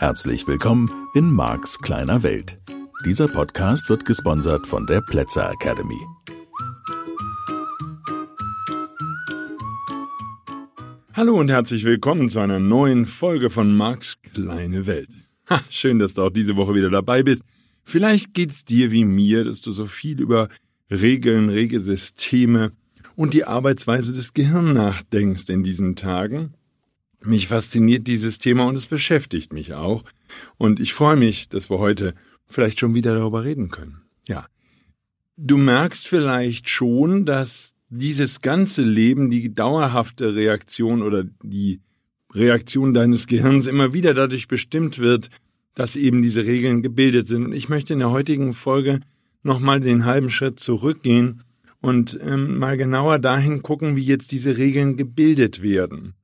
Herzlich willkommen in Marks kleiner Welt. Dieser Podcast wird gesponsert von der Plätzer Academy. Hallo und herzlich willkommen zu einer neuen Folge von Marks kleine Welt. Ha, schön, dass du auch diese Woche wieder dabei bist. Vielleicht geht's dir wie mir, dass du so viel über Regeln, Regelsysteme und die Arbeitsweise des Gehirns nachdenkst in diesen Tagen. Mich fasziniert dieses Thema und es beschäftigt mich auch. Und ich freue mich, dass wir heute vielleicht schon wieder darüber reden können. Ja. Du merkst vielleicht schon, dass dieses ganze Leben, die dauerhafte Reaktion oder die Reaktion deines Gehirns immer wieder dadurch bestimmt wird, dass eben diese Regeln gebildet sind. Und ich möchte in der heutigen Folge nochmal den halben Schritt zurückgehen und ähm, mal genauer dahin gucken, wie jetzt diese Regeln gebildet werden.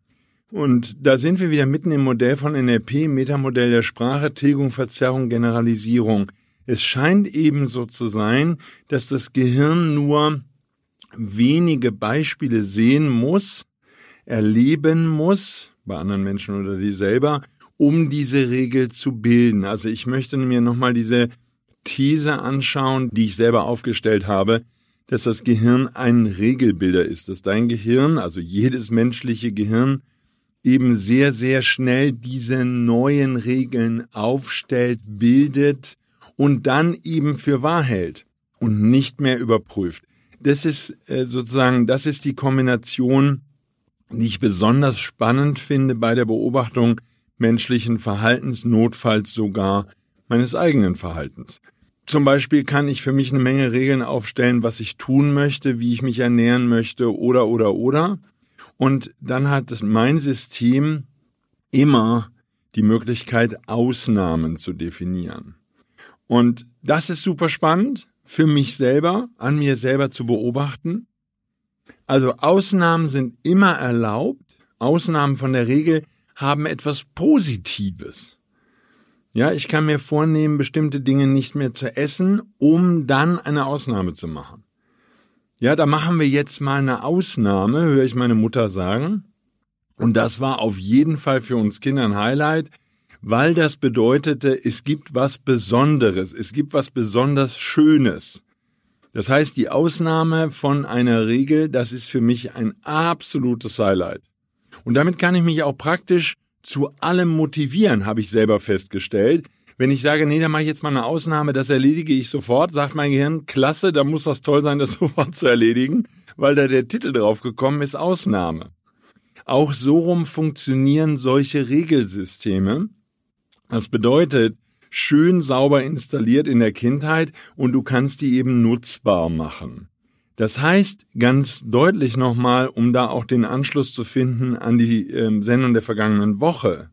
Und da sind wir wieder mitten im Modell von NLP, Metamodell der Sprache, Tilgung, Verzerrung, Generalisierung. Es scheint eben so zu sein, dass das Gehirn nur wenige Beispiele sehen muss, erleben muss, bei anderen Menschen oder die selber, um diese Regel zu bilden. Also ich möchte mir nochmal diese These anschauen, die ich selber aufgestellt habe, dass das Gehirn ein Regelbilder ist, dass dein Gehirn, also jedes menschliche Gehirn, eben sehr, sehr schnell diese neuen Regeln aufstellt, bildet und dann eben für wahr hält und nicht mehr überprüft. Das ist äh, sozusagen, das ist die Kombination, die ich besonders spannend finde bei der Beobachtung menschlichen Verhaltens, notfalls sogar meines eigenen Verhaltens. Zum Beispiel kann ich für mich eine Menge Regeln aufstellen, was ich tun möchte, wie ich mich ernähren möchte oder oder oder. Und dann hat mein System immer die Möglichkeit, Ausnahmen zu definieren. Und das ist super spannend für mich selber, an mir selber zu beobachten. Also Ausnahmen sind immer erlaubt. Ausnahmen von der Regel haben etwas Positives. Ja, ich kann mir vornehmen, bestimmte Dinge nicht mehr zu essen, um dann eine Ausnahme zu machen. Ja, da machen wir jetzt mal eine Ausnahme, höre ich meine Mutter sagen. Und das war auf jeden Fall für uns Kinder ein Highlight, weil das bedeutete, es gibt was Besonderes, es gibt was besonders Schönes. Das heißt, die Ausnahme von einer Regel, das ist für mich ein absolutes Highlight. Und damit kann ich mich auch praktisch zu allem motivieren, habe ich selber festgestellt. Wenn ich sage, nee, da mache ich jetzt mal eine Ausnahme, das erledige ich sofort, sagt mein Gehirn, klasse, da muss das toll sein, das sofort zu erledigen, weil da der Titel drauf gekommen ist, Ausnahme. Auch so rum funktionieren solche Regelsysteme. Das bedeutet, schön sauber installiert in der Kindheit und du kannst die eben nutzbar machen. Das heißt ganz deutlich nochmal, um da auch den Anschluss zu finden an die äh, Sendung der vergangenen Woche.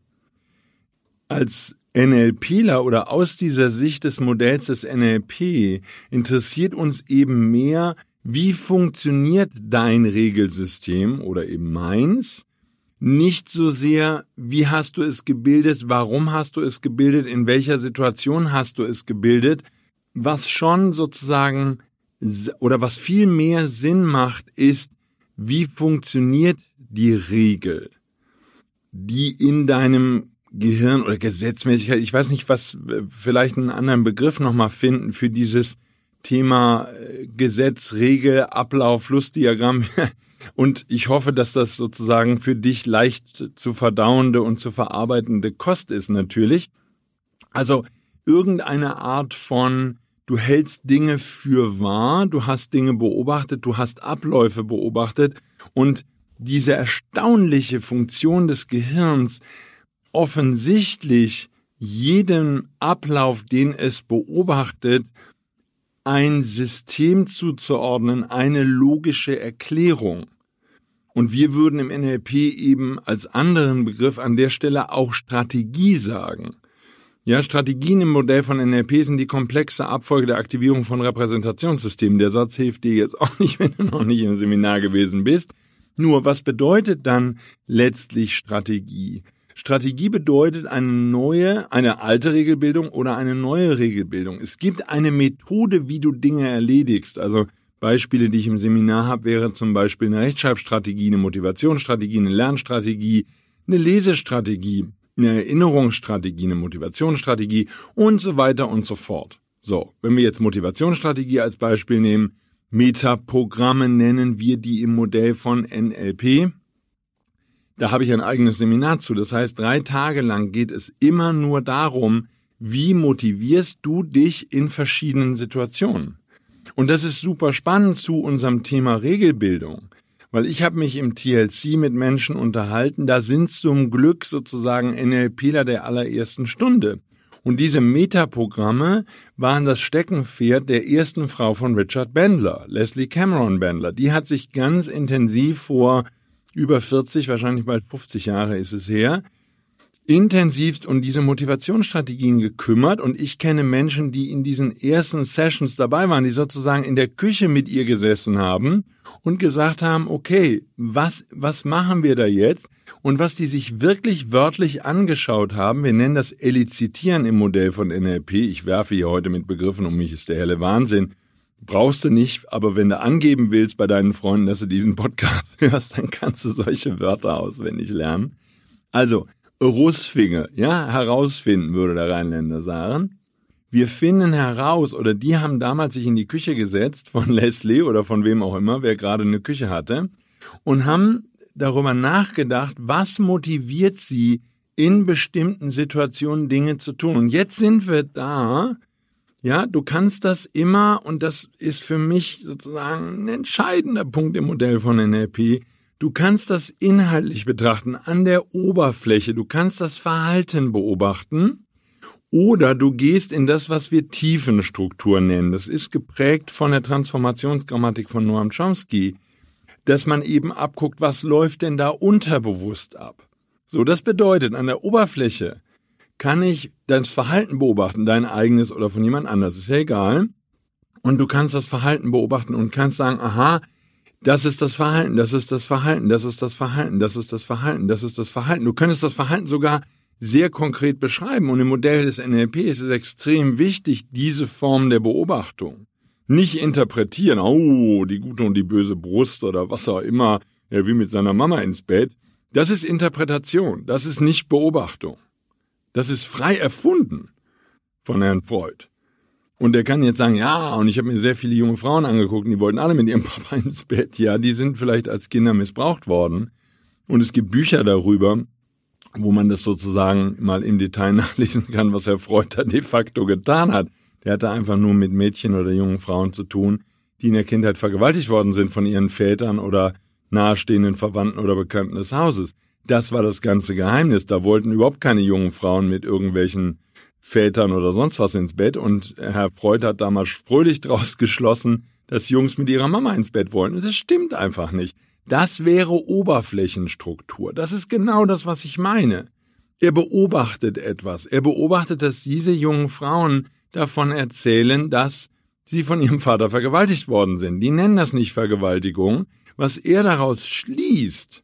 Als NLPler oder aus dieser Sicht des Modells des NLP interessiert uns eben mehr, wie funktioniert dein Regelsystem oder eben meins, nicht so sehr, wie hast du es gebildet, warum hast du es gebildet, in welcher Situation hast du es gebildet, was schon sozusagen oder was viel mehr Sinn macht, ist, wie funktioniert die Regel, die in deinem Gehirn oder Gesetzmäßigkeit, ich weiß nicht, was, vielleicht einen anderen Begriff nochmal finden für dieses Thema äh, Gesetz, Regel, Ablauf, Flussdiagramm. Und ich hoffe, dass das sozusagen für dich leicht zu verdauende und zu verarbeitende Kost ist natürlich. Also irgendeine Art von, du hältst Dinge für wahr, du hast Dinge beobachtet, du hast Abläufe beobachtet und diese erstaunliche Funktion des Gehirns, offensichtlich jedem Ablauf, den es beobachtet, ein System zuzuordnen, eine logische Erklärung. Und wir würden im NLP eben als anderen Begriff an der Stelle auch Strategie sagen. Ja, Strategien im Modell von NLP sind die komplexe Abfolge der Aktivierung von Repräsentationssystemen. Der Satz hilft dir jetzt auch nicht, wenn du noch nicht im Seminar gewesen bist. Nur, was bedeutet dann letztlich Strategie? Strategie bedeutet eine neue, eine alte Regelbildung oder eine neue Regelbildung. Es gibt eine Methode, wie du Dinge erledigst. Also Beispiele, die ich im Seminar habe, wäre zum Beispiel eine Rechtschreibstrategie, eine Motivationsstrategie, eine Lernstrategie, eine Lesestrategie. eine Erinnerungsstrategie, eine Motivationsstrategie und so weiter und so fort. So, wenn wir jetzt Motivationsstrategie als Beispiel nehmen, Metaprogramme nennen wir die im Modell von NLP. Da habe ich ein eigenes Seminar zu. Das heißt, drei Tage lang geht es immer nur darum, wie motivierst du dich in verschiedenen Situationen. Und das ist super spannend zu unserem Thema Regelbildung. Weil ich habe mich im TLC mit Menschen unterhalten, da sind zum Glück sozusagen NLPler der allerersten Stunde. Und diese Metaprogramme waren das Steckenpferd der ersten Frau von Richard Bandler, Leslie Cameron Bandler. Die hat sich ganz intensiv vor über 40, wahrscheinlich bald 50 Jahre ist es her, intensivst um diese Motivationsstrategien gekümmert und ich kenne Menschen, die in diesen ersten Sessions dabei waren, die sozusagen in der Küche mit ihr gesessen haben und gesagt haben, okay, was, was machen wir da jetzt? Und was die sich wirklich wörtlich angeschaut haben, wir nennen das Elizitieren im Modell von NLP. Ich werfe hier heute mit Begriffen um mich, ist der helle Wahnsinn. Brauchst du nicht, aber wenn du angeben willst bei deinen Freunden, dass du diesen Podcast hörst, dann kannst du solche Wörter auswendig lernen. Also, Russfinge, ja, herausfinden, würde der Rheinländer sagen. Wir finden heraus, oder die haben damals sich in die Küche gesetzt von Leslie oder von wem auch immer, wer gerade eine Küche hatte, und haben darüber nachgedacht, was motiviert sie, in bestimmten Situationen Dinge zu tun. Und jetzt sind wir da, ja, du kannst das immer, und das ist für mich sozusagen ein entscheidender Punkt im Modell von NLP, Du kannst das inhaltlich betrachten, an der Oberfläche. Du kannst das Verhalten beobachten. Oder du gehst in das, was wir Tiefenstruktur nennen. Das ist geprägt von der Transformationsgrammatik von Noam Chomsky, dass man eben abguckt, was läuft denn da unterbewusst ab. So, das bedeutet, an der Oberfläche kann ich das Verhalten beobachten, dein eigenes oder von jemand anders, ist ja egal. Und du kannst das Verhalten beobachten und kannst sagen, aha, das ist das Verhalten, das ist das Verhalten, das ist das Verhalten, das ist das Verhalten, das ist das Verhalten. Du könntest das Verhalten sogar sehr konkret beschreiben. Und im Modell des NLP ist es extrem wichtig, diese Form der Beobachtung. Nicht interpretieren, oh, die gute und die böse Brust oder was auch immer, er will mit seiner Mama ins Bett. Das ist Interpretation, das ist nicht Beobachtung. Das ist frei erfunden von Herrn Freud. Und er kann jetzt sagen, ja, und ich habe mir sehr viele junge Frauen angeguckt, und die wollten alle mit ihrem Papa ins Bett. Ja, die sind vielleicht als Kinder missbraucht worden. Und es gibt Bücher darüber, wo man das sozusagen mal im Detail nachlesen kann, was Herr Freud da de facto getan hat. Der hatte einfach nur mit Mädchen oder jungen Frauen zu tun, die in der Kindheit vergewaltigt worden sind von ihren Vätern oder nahestehenden Verwandten oder Bekannten des Hauses. Das war das ganze Geheimnis. Da wollten überhaupt keine jungen Frauen mit irgendwelchen Vätern oder sonst was ins Bett und Herr Freud hat damals fröhlich draus geschlossen, dass Jungs mit ihrer Mama ins Bett wollen. Und das stimmt einfach nicht. Das wäre Oberflächenstruktur. Das ist genau das, was ich meine. Er beobachtet etwas. Er beobachtet, dass diese jungen Frauen davon erzählen, dass sie von ihrem Vater vergewaltigt worden sind. Die nennen das nicht Vergewaltigung. Was er daraus schließt,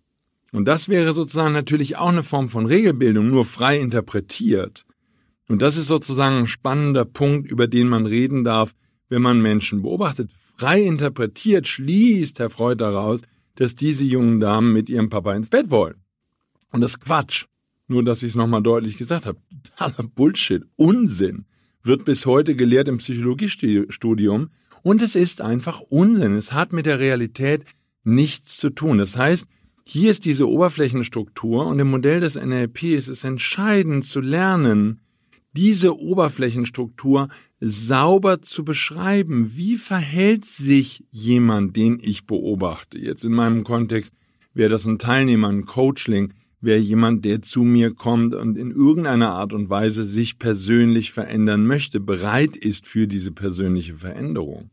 und das wäre sozusagen natürlich auch eine Form von Regelbildung, nur frei interpretiert, und das ist sozusagen ein spannender Punkt, über den man reden darf, wenn man Menschen beobachtet. Frei interpretiert schließt Herr Freud daraus, dass diese jungen Damen mit ihrem Papa ins Bett wollen. Und das Quatsch. Nur, dass ich es nochmal deutlich gesagt habe. Totaler Bullshit, Unsinn, wird bis heute gelehrt im Psychologiestudium. Und es ist einfach Unsinn. Es hat mit der Realität nichts zu tun. Das heißt, hier ist diese Oberflächenstruktur und im Modell des NLP ist es entscheidend zu lernen, diese Oberflächenstruktur sauber zu beschreiben. Wie verhält sich jemand, den ich beobachte? Jetzt in meinem Kontext wäre das ein Teilnehmer, ein Coachling, wäre jemand, der zu mir kommt und in irgendeiner Art und Weise sich persönlich verändern möchte, bereit ist für diese persönliche Veränderung.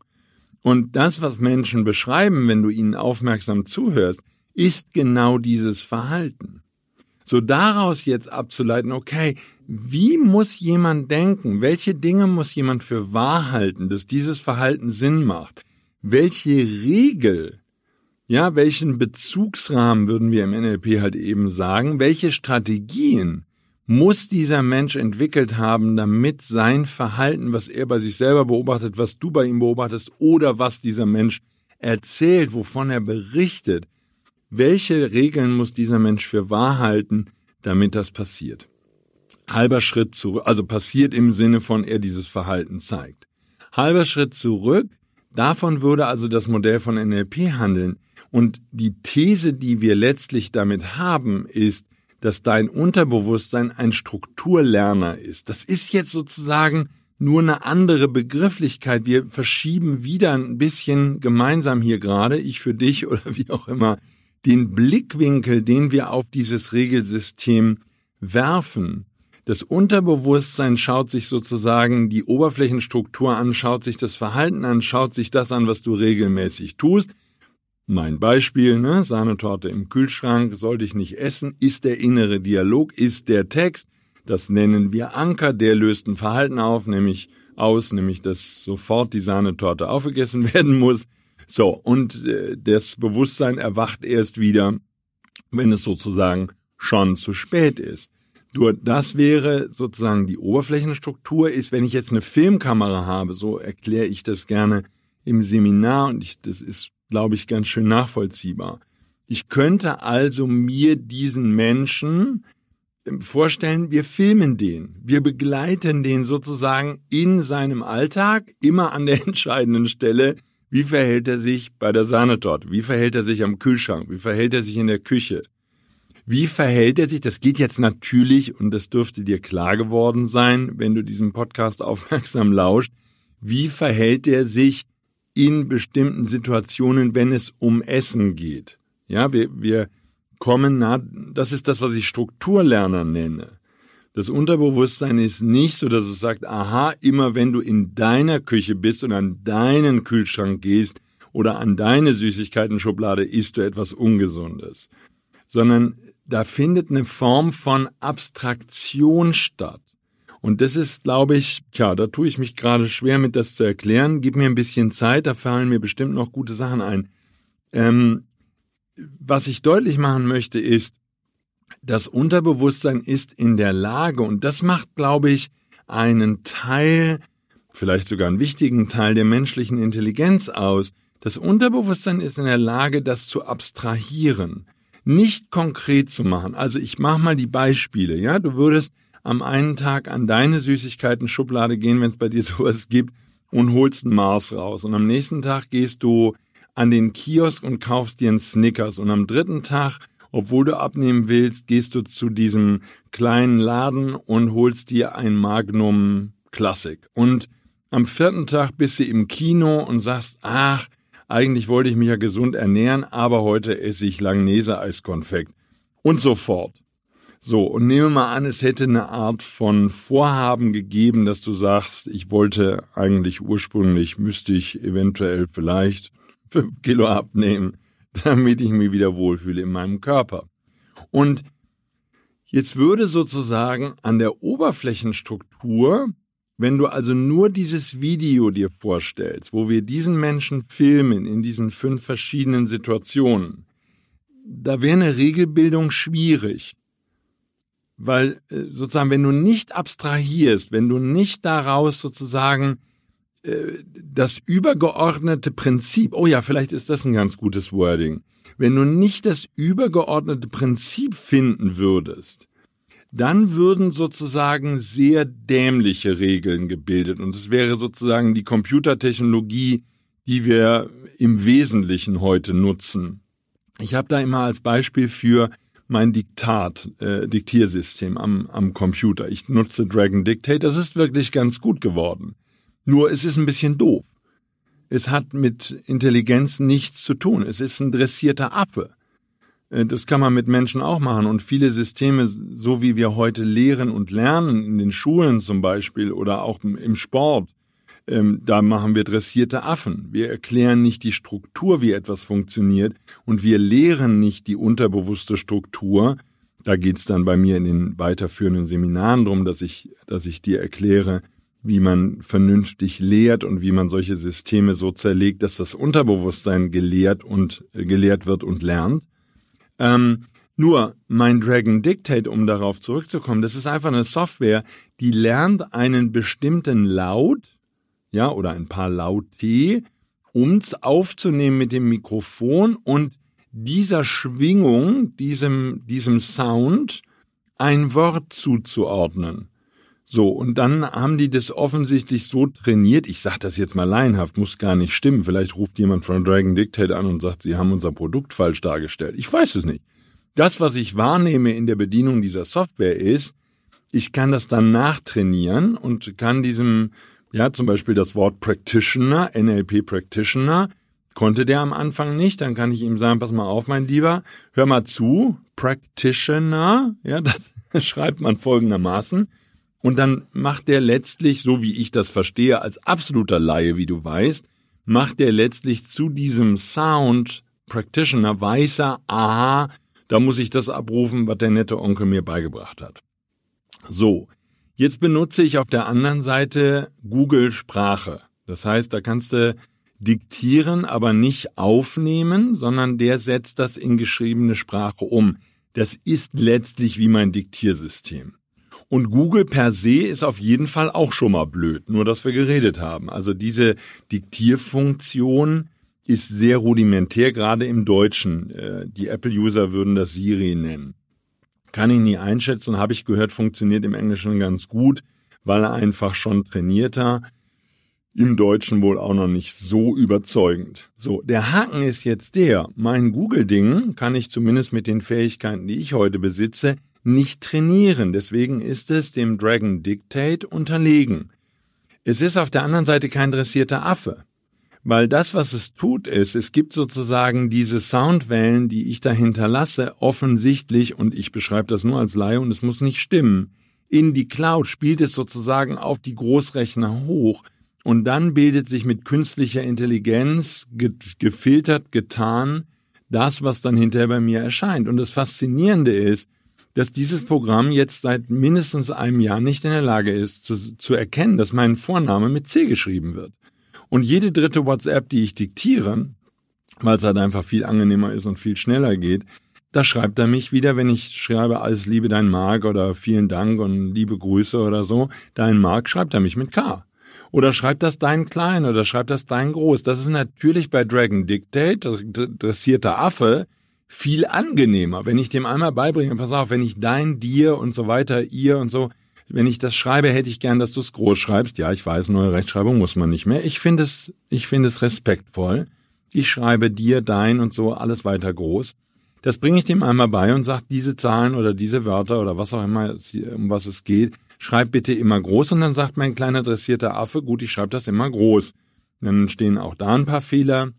Und das, was Menschen beschreiben, wenn du ihnen aufmerksam zuhörst, ist genau dieses Verhalten. So daraus jetzt abzuleiten, okay, wie muss jemand denken? Welche Dinge muss jemand für wahr halten, dass dieses Verhalten Sinn macht? Welche Regel, ja, welchen Bezugsrahmen würden wir im NLP halt eben sagen? Welche Strategien muss dieser Mensch entwickelt haben, damit sein Verhalten, was er bei sich selber beobachtet, was du bei ihm beobachtest oder was dieser Mensch erzählt, wovon er berichtet, welche Regeln muss dieser Mensch für wahr halten, damit das passiert? halber Schritt zurück, also passiert im Sinne von er dieses Verhalten zeigt. Halber Schritt zurück, davon würde also das Modell von NLP handeln. Und die These, die wir letztlich damit haben, ist, dass dein Unterbewusstsein ein Strukturlerner ist. Das ist jetzt sozusagen nur eine andere Begrifflichkeit. Wir verschieben wieder ein bisschen gemeinsam hier gerade, ich für dich oder wie auch immer, den Blickwinkel, den wir auf dieses Regelsystem werfen. Das Unterbewusstsein schaut sich sozusagen die Oberflächenstruktur an, schaut sich das Verhalten an, schaut sich das an, was du regelmäßig tust. Mein Beispiel, ne, Sahnetorte im Kühlschrank, sollte ich nicht essen, ist der innere Dialog, ist der Text. Das nennen wir Anker, der löst ein Verhalten auf, nämlich aus, nämlich dass sofort die Sahnetorte aufgegessen werden muss. So, und äh, das Bewusstsein erwacht erst wieder, wenn es sozusagen schon zu spät ist. Nur das wäre sozusagen die Oberflächenstruktur ist, wenn ich jetzt eine Filmkamera habe, so erkläre ich das gerne im Seminar und ich, das ist, glaube ich, ganz schön nachvollziehbar. Ich könnte also mir diesen Menschen ähm, vorstellen, wir filmen den, wir begleiten den sozusagen in seinem Alltag, immer an der entscheidenden Stelle, wie verhält er sich bei der Sahnetorte, wie verhält er sich am Kühlschrank, wie verhält er sich in der Küche, wie verhält er sich? Das geht jetzt natürlich, und das dürfte dir klar geworden sein, wenn du diesem Podcast aufmerksam lauscht. Wie verhält er sich in bestimmten Situationen, wenn es um Essen geht? Ja, wir, wir kommen nah, das ist das, was ich Strukturlerner nenne. Das Unterbewusstsein ist nicht so, dass es sagt, aha, immer wenn du in deiner Küche bist und an deinen Kühlschrank gehst oder an deine Süßigkeiten-Schublade isst du etwas Ungesundes. Sondern da findet eine Form von Abstraktion statt. Und das ist, glaube ich, tja, da tue ich mich gerade schwer mit, das zu erklären. Gib mir ein bisschen Zeit, da fallen mir bestimmt noch gute Sachen ein. Ähm, was ich deutlich machen möchte, ist, das Unterbewusstsein ist in der Lage, und das macht, glaube ich, einen Teil, vielleicht sogar einen wichtigen Teil der menschlichen Intelligenz aus. Das Unterbewusstsein ist in der Lage, das zu abstrahieren nicht konkret zu machen. Also ich mache mal die Beispiele, ja, du würdest am einen Tag an deine Süßigkeiten-Schublade gehen, wenn es bei dir sowas gibt, und holst einen Mars raus. Und am nächsten Tag gehst du an den Kiosk und kaufst dir einen Snickers. Und am dritten Tag, obwohl du abnehmen willst, gehst du zu diesem kleinen Laden und holst dir ein Magnum Classic. Und am vierten Tag bist du im Kino und sagst, ach, eigentlich wollte ich mich ja gesund ernähren, aber heute esse ich Langnese-Eiskonfekt. Und so fort. So, und nehme mal an, es hätte eine Art von Vorhaben gegeben, dass du sagst, ich wollte eigentlich ursprünglich, müsste ich eventuell vielleicht fünf Kilo abnehmen, damit ich mich wieder wohlfühle in meinem Körper. Und jetzt würde sozusagen an der Oberflächenstruktur wenn du also nur dieses Video dir vorstellst, wo wir diesen Menschen filmen in diesen fünf verschiedenen Situationen, da wäre eine Regelbildung schwierig. Weil äh, sozusagen, wenn du nicht abstrahierst, wenn du nicht daraus sozusagen das übergeordnete Prinzip, oh ja, vielleicht ist das ein ganz gutes Wording, wenn du nicht das übergeordnete Prinzip finden würdest, dann würden sozusagen sehr dämliche Regeln gebildet. Und es wäre sozusagen die Computertechnologie, die wir im Wesentlichen heute nutzen. Ich habe da immer als Beispiel für mein Diktat, äh, Diktiersystem am, am Computer. Ich nutze Dragon Dictate. Das ist wirklich ganz gut geworden. Nur es ist ein bisschen doof. Es hat mit Intelligenz nichts zu tun. Es ist ein dressierter Affe. Äh, das kann man mit Menschen auch machen. Und viele Systeme, so wie wir heute lehren und lernen, in den Schulen zum Beispiel oder auch im Sport, ähm, da machen wir dressierte Affen. Wir erklären nicht die Struktur, wie etwas funktioniert, und wir lehren nicht die unterbewusste Struktur. Da geht's dann bei mir in den weiterführenden Seminaren drum, dass ich, dass ich dir erkläre, wie man vernünftig lehrt und wie man solche Systeme so zerlegt, dass das Unterbewusstsein gelehrt und äh, gelehrt wird und lernt. Ähm, nur mein Dragon Dictate, um darauf zurückzukommen, das ist einfach eine Software, die lernt einen bestimmten Laut, ja, oder ein paar Laute, um's aufzunehmen mit dem Mikrofon und dieser Schwingung, diesem, diesem Sound ein Wort zuzuordnen. So, und dann haben die das offensichtlich so trainiert, ich sage das jetzt mal laienhaft, muss gar nicht stimmen, vielleicht ruft jemand von Dragon Dictate an und sagt, sie haben unser Produkt falsch dargestellt. Ich weiß es nicht. Das, was ich wahrnehme in der Bedienung dieser Software ist, ich kann das dann nachtrainieren und kann diesem, ja, zum Beispiel das Wort Practitioner, NLP Practitioner, konnte der am Anfang nicht, dann kann ich ihm sagen, pass mal auf, mein Lieber, hör mal zu, Practitioner, ja, das schreibt man folgendermaßen, und dann macht der letztlich, so wie ich das verstehe, als absoluter Laie, wie du weißt, macht der letztlich zu diesem Sound Practitioner, weiß er, aha, da muss ich das abrufen, was der nette Onkel mir beigebracht hat. So, jetzt benutze ich auf der anderen Seite Google Sprache. Das heißt, da kannst du diktieren, aber nicht aufnehmen, sondern der setzt das in geschriebene Sprache um. Das ist letztlich wie mein Diktiersystem. Und Google per se ist auf jeden Fall auch schon mal blöd, nur dass wir geredet haben. Also diese Diktierfunktion ist sehr rudimentär, gerade im Deutschen. Äh, die Apple-User würden das Siri nennen. Kann ich nie einschätzen, habe ich gehört, funktioniert im Englischen ganz gut, weil er einfach schon trainierter. Im Deutschen wohl auch noch nicht so überzeugend. So, der Haken ist jetzt der, mein Google-Ding kann ich zumindest mit den Fähigkeiten, die ich heute besitze, nicht trainieren. Deswegen ist es dem Dragon Dictate unterlegen. Es ist auf der anderen Seite kein dressierter Affe. Weil das, was es tut, ist, es gibt sozusagen diese Soundwellen, die ich da hinterlasse, offensichtlich, und ich beschreibe das nur als Laie und es muss nicht stimmen, in die Cloud spielt es sozusagen auf die Großrechner hoch und dann bildet sich mit künstlicher Intelligenz gefiltert, getan, das, was dann hinterher bei mir erscheint. Und das Faszinierende ist, dass dieses Programm jetzt seit mindestens einem Jahr nicht in der Lage ist, zu, zu erkennen, dass mein Vorname mit C geschrieben wird. Und jede dritte WhatsApp, die ich diktiere, weil es halt einfach viel angenehmer ist und viel schneller geht, da schreibt er mich wieder, wenn ich schreibe, alles Liebe dein Mark oder vielen Dank und liebe Grüße oder so, dein Mark, schreibt er mich mit K. Oder schreibt das dein Klein oder schreibt das dein Groß. Das ist natürlich bei Dragon Dictate, dressierter Affe, viel angenehmer, wenn ich dem einmal beibringe, pass auf, wenn ich dein, dir und so weiter, ihr und so, wenn ich das schreibe, hätte ich gern, dass du es groß schreibst. Ja, ich weiß, neue Rechtschreibung muss man nicht mehr. Ich finde es, ich finde es respektvoll. Ich schreibe dir, dein und so alles weiter groß. Das bringe ich dem einmal bei und sage, diese Zahlen oder diese Wörter oder was auch immer, um was es geht, schreib bitte immer groß. Und dann sagt mein kleiner dressierter Affe, gut, ich schreibe das immer groß. Dann stehen auch da ein paar Fehler.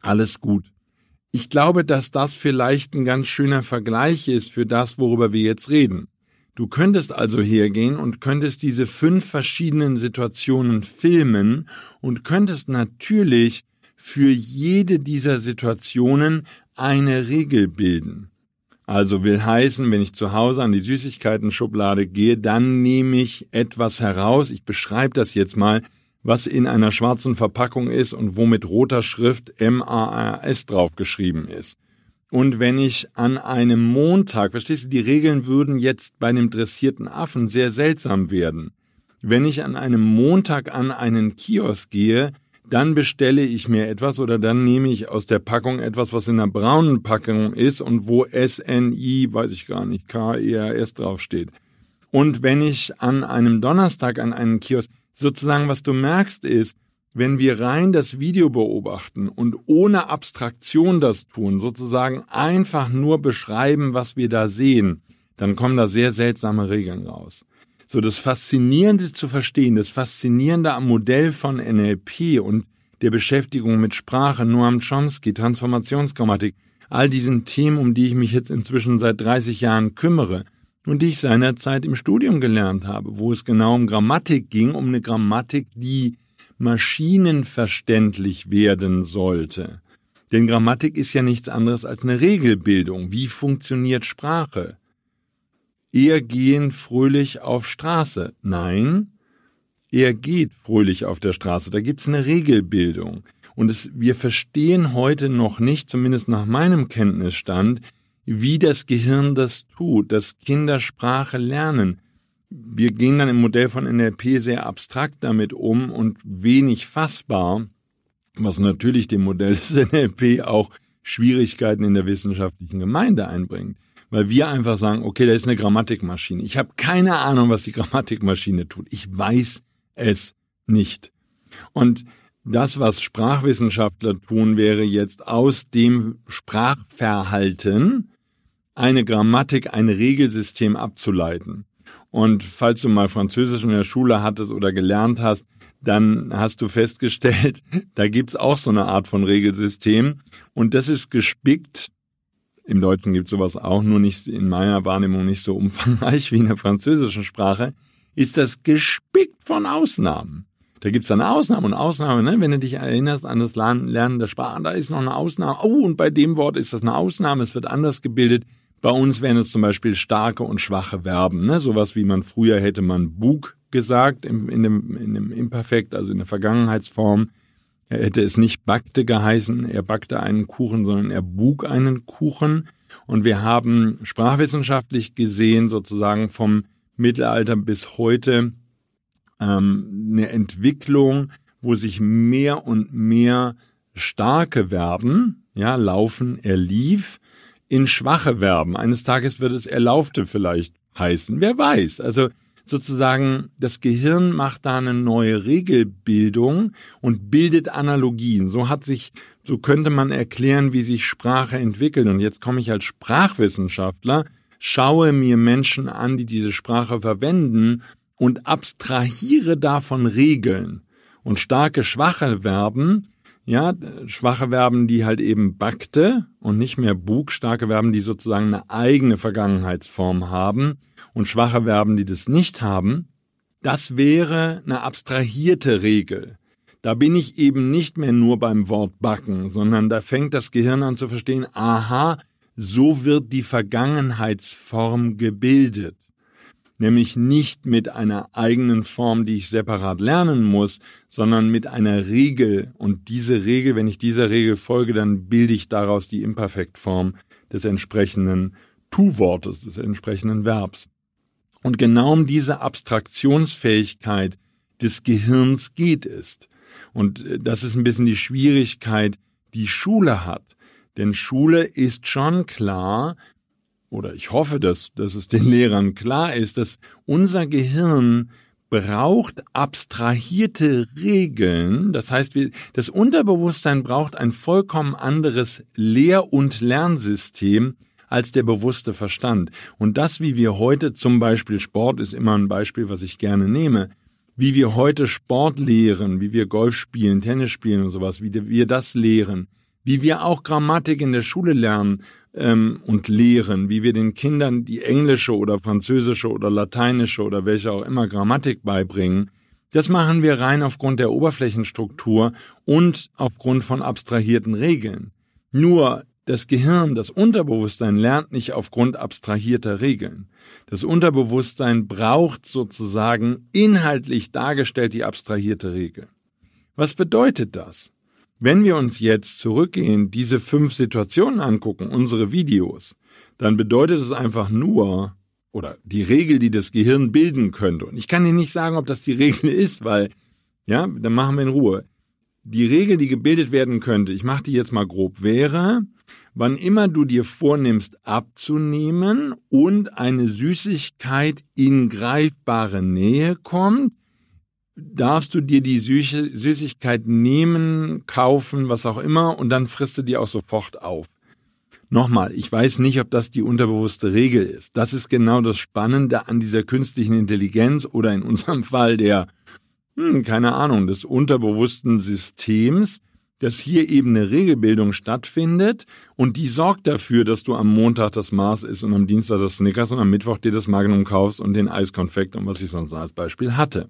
Alles gut. Ich glaube, dass das vielleicht ein ganz schöner Vergleich ist für das, worüber wir jetzt reden. Du könntest also hergehen und könntest diese fünf verschiedenen Situationen filmen und könntest natürlich für jede dieser Situationen eine Regel bilden. Also will heißen, wenn ich zu Hause an die Süßigkeiten-Schublade gehe, dann nehme ich etwas heraus. Ich beschreibe das jetzt mal was in einer schwarzen Verpackung ist und wo mit roter Schrift M-A-R-S draufgeschrieben ist. Und wenn ich an einem Montag, verstehst du, die Regeln würden jetzt bei einem dressierten Affen sehr seltsam werden. Wenn ich an einem Montag an einen Kiosk gehe, dann bestelle ich mir etwas oder dann nehme ich aus der Packung etwas, was in der braunen Packung ist und wo S-N-I, weiß ich gar nicht, K-E-R-S draufsteht. Und wenn ich an einem Donnerstag an einen Kiosk, sozusagen, was du merkst, ist, wenn wir rein das Video beobachten und ohne Abstraktion das tun, sozusagen einfach nur beschreiben, was wir da sehen, dann kommen da sehr seltsame Regeln raus. So das Faszinierende zu verstehen, das Faszinierende am Modell von NLP und der Beschäftigung mit Sprache, Noam Chomsky, Transformationsgrammatik, all diesen Themen, um die ich mich jetzt inzwischen seit 30 Jahren kümmere, und die ich seinerzeit im Studium gelernt habe, wo es genau um Grammatik ging, um eine Grammatik, die maschinenverständlich werden sollte. Denn Grammatik ist ja nichts anderes als eine Regelbildung. Wie funktioniert Sprache? Er gehen fröhlich auf Straße. Nein, er geht fröhlich auf der Straße. Da gibt's eine Regelbildung. Und es, wir verstehen heute noch nicht, zumindest nach meinem Kenntnisstand, wie das Gehirn das tut, dass Kinder Sprache lernen. Wir gehen dann im Modell von NLP sehr abstrakt damit um und wenig fassbar, was natürlich dem Modell des NLP auch Schwierigkeiten in der wissenschaftlichen Gemeinde einbringt. weil wir einfach sagen, okay, da ist eine Grammatikmaschine. Ich habe keine Ahnung, was die Grammatikmaschine tut. Ich weiß es nicht. Und das, was Sprachwissenschaftler tun, wäre jetzt aus dem Sprachverhalten eine Grammatik, ein Regelsystem abzuleiten. Und falls du mal Französisch in der Schule hattest oder gelernt hast, dann hast du festgestellt, da gibt's auch so eine Art von Regelsystem. Und das ist gespickt. Im Deutschen gibt's sowas auch, nur nicht in meiner Wahrnehmung nicht so umfangreich wie in der französischen Sprache, ist das gespickt von Ausnahmen. Da gibt's dann Ausnahmen und Ausnahmen, ne? wenn du dich erinnerst an das Lernen der Sprache, da ist noch eine Ausnahme. Oh, und bei dem Wort ist das eine Ausnahme, es wird anders gebildet. Bei uns wären es zum Beispiel starke und schwache Verben, ne? sowas wie man früher hätte man Bug gesagt im, in, dem, in dem Imperfekt, also in der Vergangenheitsform. Er hätte es nicht backte geheißen, er backte einen Kuchen, sondern er bug einen Kuchen. Und wir haben sprachwissenschaftlich gesehen sozusagen vom Mittelalter bis heute ähm, eine Entwicklung, wo sich mehr und mehr starke Verben, ja, laufen, er lief, in schwache Verben. Eines Tages wird es erlaufte vielleicht heißen. Wer weiß. Also sozusagen das Gehirn macht da eine neue Regelbildung und bildet Analogien. So hat sich, so könnte man erklären, wie sich Sprache entwickelt. Und jetzt komme ich als Sprachwissenschaftler, schaue mir Menschen an, die diese Sprache verwenden und abstrahiere davon Regeln. Und starke, schwache Verben ja, schwache Verben, die halt eben backte und nicht mehr bug, starke Verben, die sozusagen eine eigene Vergangenheitsform haben und schwache Verben, die das nicht haben, das wäre eine abstrahierte Regel. Da bin ich eben nicht mehr nur beim Wort backen, sondern da fängt das Gehirn an zu verstehen, aha, so wird die Vergangenheitsform gebildet nämlich nicht mit einer eigenen Form, die ich separat lernen muss, sondern mit einer Regel. Und diese Regel, wenn ich dieser Regel folge, dann bilde ich daraus die Imperfektform des entsprechenden Tu-Wortes, des entsprechenden Verbs. Und genau um diese Abstraktionsfähigkeit des Gehirns geht es. Und äh, das ist ein bisschen die Schwierigkeit, die Schule hat. Denn Schule ist schon klar, oder ich hoffe, dass, dass es den Lehrern klar ist, dass unser Gehirn braucht abstrahierte Regeln. Das heißt, das Unterbewusstsein braucht ein vollkommen anderes Lehr- und Lernsystem als der bewusste Verstand. Und das, wie wir heute zum Beispiel Sport ist immer ein Beispiel, was ich gerne nehme, wie wir heute Sport lehren, wie wir Golf spielen, Tennis spielen und sowas, wie wir das lehren, wie wir auch Grammatik in der Schule lernen ähm, und lehren, wie wir den Kindern die englische oder französische oder lateinische oder welche auch immer Grammatik beibringen, das machen wir rein aufgrund der Oberflächenstruktur und aufgrund von abstrahierten Regeln. Nur das Gehirn, das Unterbewusstsein lernt nicht aufgrund abstrahierter Regeln. Das Unterbewusstsein braucht sozusagen inhaltlich dargestellt die abstrahierte Regel. Was bedeutet das? Wenn wir uns jetzt zurückgehen, diese fünf Situationen angucken, unsere Videos, dann bedeutet es einfach nur, oder die Regel, die das Gehirn bilden könnte. Und ich kann dir nicht sagen, ob das die Regel ist, weil, ja, dann machen wir in Ruhe. Die Regel, die gebildet werden könnte, ich mache die jetzt mal grob, wäre, wann immer du dir vornimmst abzunehmen und eine Süßigkeit in greifbare Nähe kommt, darfst du dir die Süßigkeit nehmen, kaufen, was auch immer, und dann frisst du die auch sofort auf. Nochmal, ich weiß nicht, ob das die unterbewusste Regel ist. Das ist genau das Spannende an dieser künstlichen Intelligenz oder in unserem Fall der, hm, keine Ahnung, des unterbewussten Systems, dass hier eben eine Regelbildung stattfindet und die sorgt dafür, dass du am Montag das Mars isst und am Dienstag das Snickers und am Mittwoch dir das Magnum kaufst und den Eiskonfekt und was ich sonst als Beispiel hatte.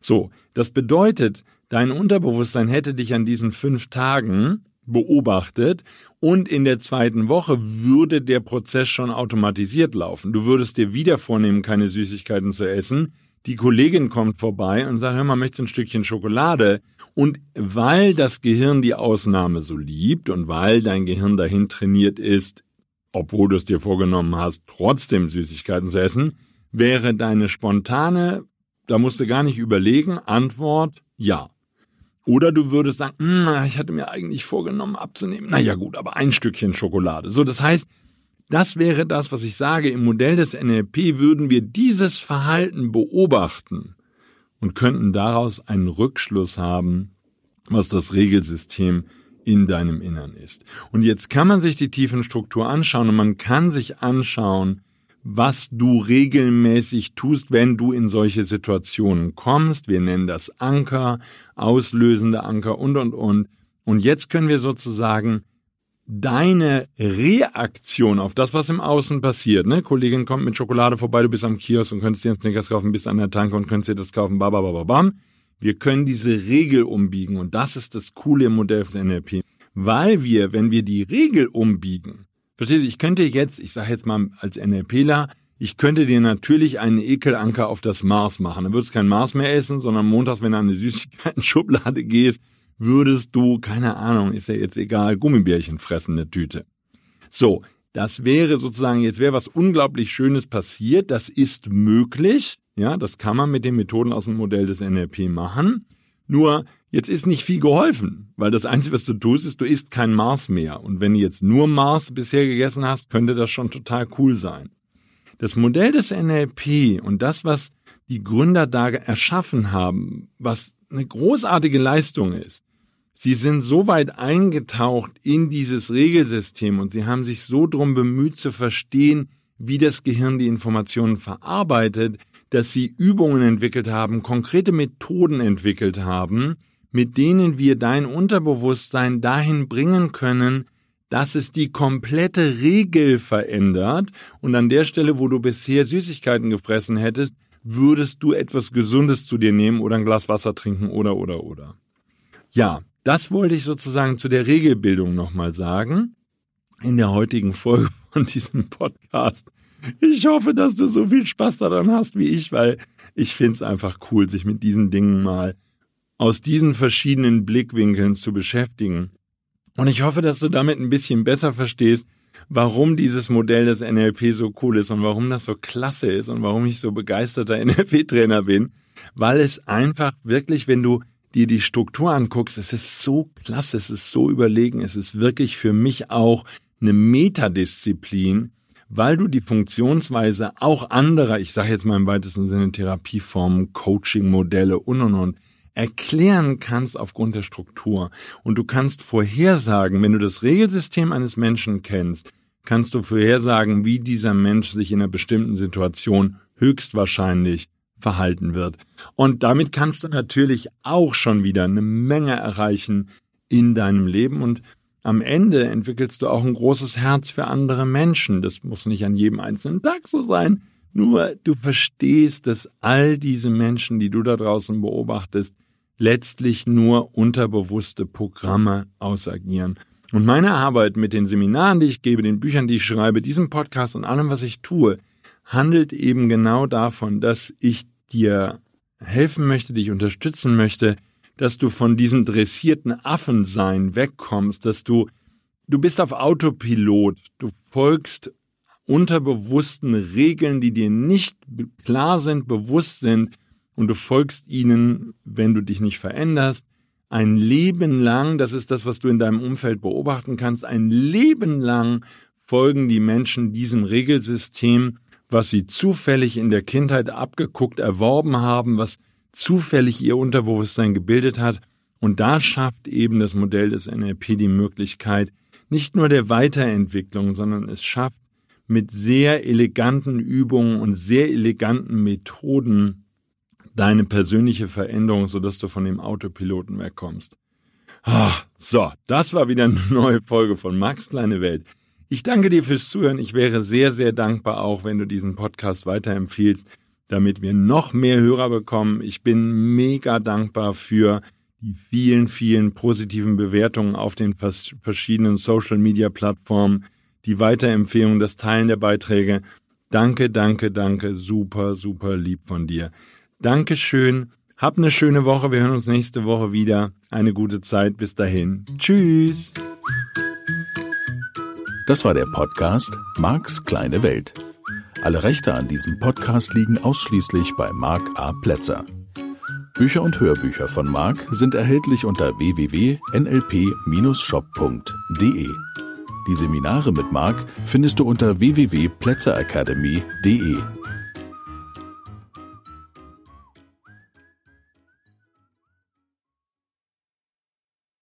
So, das bedeutet, dein Unterbewusstsein hätte dich an diesen fünf Tagen beobachtet und in der zweiten Woche würde der Prozess schon automatisiert laufen. Du würdest dir wieder vornehmen, keine Süßigkeiten zu essen. Die Kollegin kommt vorbei und sagt, hör mal, möchtest du ein Stückchen Schokolade? Und weil das Gehirn die Ausnahme so liebt und weil dein Gehirn dahin trainiert ist, obwohl du es dir vorgenommen hast, trotzdem Süßigkeiten zu essen, wäre deine spontane da musst du gar nicht überlegen. Antwort ja. Oder du würdest sagen, hm, ich hatte mir eigentlich vorgenommen abzunehmen. Na ja gut, aber ein Stückchen Schokolade. So, das heißt, das wäre das, was ich sage. Im Modell des NLP würden wir dieses Verhalten beobachten und könnten daraus einen Rückschluss haben, was das Regelsystem in deinem Innern ist. Und jetzt kann man sich die Tiefenstruktur anschauen und man kann sich anschauen, was du regelmäßig tust, wenn du in solche Situationen kommst. Wir nennen das Anker, auslösende Anker und, und, und. Und jetzt können wir sozusagen deine Reaktion auf das, was im Außen passiert, ne? Kollegin kommt mit Schokolade vorbei, du bist am Kiosk und könntest dir einen Snickers kaufen, bist an der Tanke und könntest dir das kaufen, babababam. Wir können diese Regel umbiegen und das ist das coole Modell des NLP. Weil wir, wenn wir die Regel umbiegen, versteht ihr, ich könnte jetzt, ich sage jetzt mal als NLPler, ich könnte dir natürlich einen Ekelanker auf das Mars machen. Dann würdest du kein Mars mehr essen, sondern montags, wenn du an eine Süßigkeiten-Schublade gehst, würdest du, keine Ahnung, ist ja jetzt egal, Gummibärchen fressen, eine Tüte. So, das wäre sozusagen, jetzt wäre was unglaublich Schönes passiert, das ist möglich, ja, das kann man mit den Methoden aus dem Modell des NLP machen. Nur, jetzt ist nicht viel geholfen, weil das Einzige, was du tust, ist, du isst kein Mars mehr. Und wenn du jetzt nur Mars bisher gegessen hast, könnte das schon total cool sein. Das Modell des NLP und das, was die Gründer da erschaffen haben, was eine großartige Leistung ist, Sie sind so weit eingetaucht in dieses Regelsystem und sie haben sich so drum bemüht zu verstehen, wie das Gehirn die Informationen verarbeitet, dass sie Übungen entwickelt haben, konkrete Methoden entwickelt haben, mit denen wir dein Unterbewusstsein dahin bringen können, dass es die komplette Regel verändert und an der Stelle, wo du bisher Süßigkeiten gefressen hättest, würdest du etwas Gesundes zu dir nehmen oder ein Glas Wasser trinken oder oder oder. Ja, das wollte ich sozusagen zu der Regelbildung nochmal sagen in der heutigen Folge von diesem Podcast. Ich hoffe, dass du so viel Spaß daran hast wie ich, weil ich finde es einfach cool, sich mit diesen Dingen mal aus diesen verschiedenen Blickwinkeln zu beschäftigen. Und ich hoffe, dass du damit ein bisschen besser verstehst, warum dieses Modell des NLP so cool ist und warum das so klasse ist und warum ich so begeisterter NLP-Trainer bin, weil es einfach wirklich, wenn du dir die Struktur anguckst, es ist so klasse, es ist so überlegen, es ist wirklich für mich auch eine Metadisziplin, weil du die Funktionsweise auch anderer, ich sage jetzt mal im weitesten Sinne Therapieformen, Coaching-Modelle und und und, erklären kannst aufgrund der Struktur. Und du kannst vorhersagen, wenn du das Regelsystem eines Menschen kennst, kannst du vorhersagen, wie dieser Mensch sich in einer bestimmten Situation höchstwahrscheinlich verhalten wird. Und damit kannst du natürlich auch schon wieder eine Menge erreichen in deinem Leben und am Ende entwickelst du auch ein großes Herz für andere Menschen. Das muss nicht an jedem einzelnen Tag so sein. Nur du verstehst, dass all diese Menschen, die du da draußen beobachtest, letztlich nur unterbewusste Programme ausagieren. Und meine Arbeit mit den Seminaren, die ich gebe, den Büchern, die ich schreibe, diesem Podcast und allem, was ich tue, handelt eben genau davon, dass ich dir helfen möchte, dich unterstützen möchte, dass du von diesem dressierten Affensein wegkommst, dass du, du bist auf Autopilot, du folgst unterbewussten Regeln, die dir nicht klar sind, bewusst sind, und du folgst ihnen, wenn du dich nicht veränderst, ein Leben lang, das ist das, was du in deinem Umfeld beobachten kannst, ein Leben lang folgen die Menschen diesem Regelsystem, was sie zufällig in der Kindheit abgeguckt, erworben haben, was zufällig ihr Unterbewusstsein gebildet hat. Und da schafft eben das Modell des NLP die Möglichkeit, nicht nur der Weiterentwicklung, sondern es schafft mit sehr eleganten Übungen und sehr eleganten Methoden deine persönliche Veränderung, sodass du von dem Autopiloten wegkommst. Ah, so, das war wieder eine neue Folge von Max Kleine Welt. Ich danke dir fürs Zuhören. Ich wäre sehr, sehr dankbar auch, wenn du diesen Podcast weiterempfiehlst, damit wir noch mehr Hörer bekommen. Ich bin mega dankbar für die vielen, vielen positiven Bewertungen auf den verschiedenen Social-Media-Plattformen, die Weiterempfehlung, das Teilen der Beiträge. Danke, danke, danke. Super, super lieb von dir. Dankeschön. Hab eine schöne Woche. Wir hören uns nächste Woche wieder. Eine gute Zeit. Bis dahin. Tschüss. Das war der Podcast Marks kleine Welt. Alle Rechte an diesem Podcast liegen ausschließlich bei Mark A. Plätzer. Bücher und Hörbücher von Mark sind erhältlich unter www.nlp-shop.de. Die Seminare mit Marc findest du unter www.plätzeracademy.de.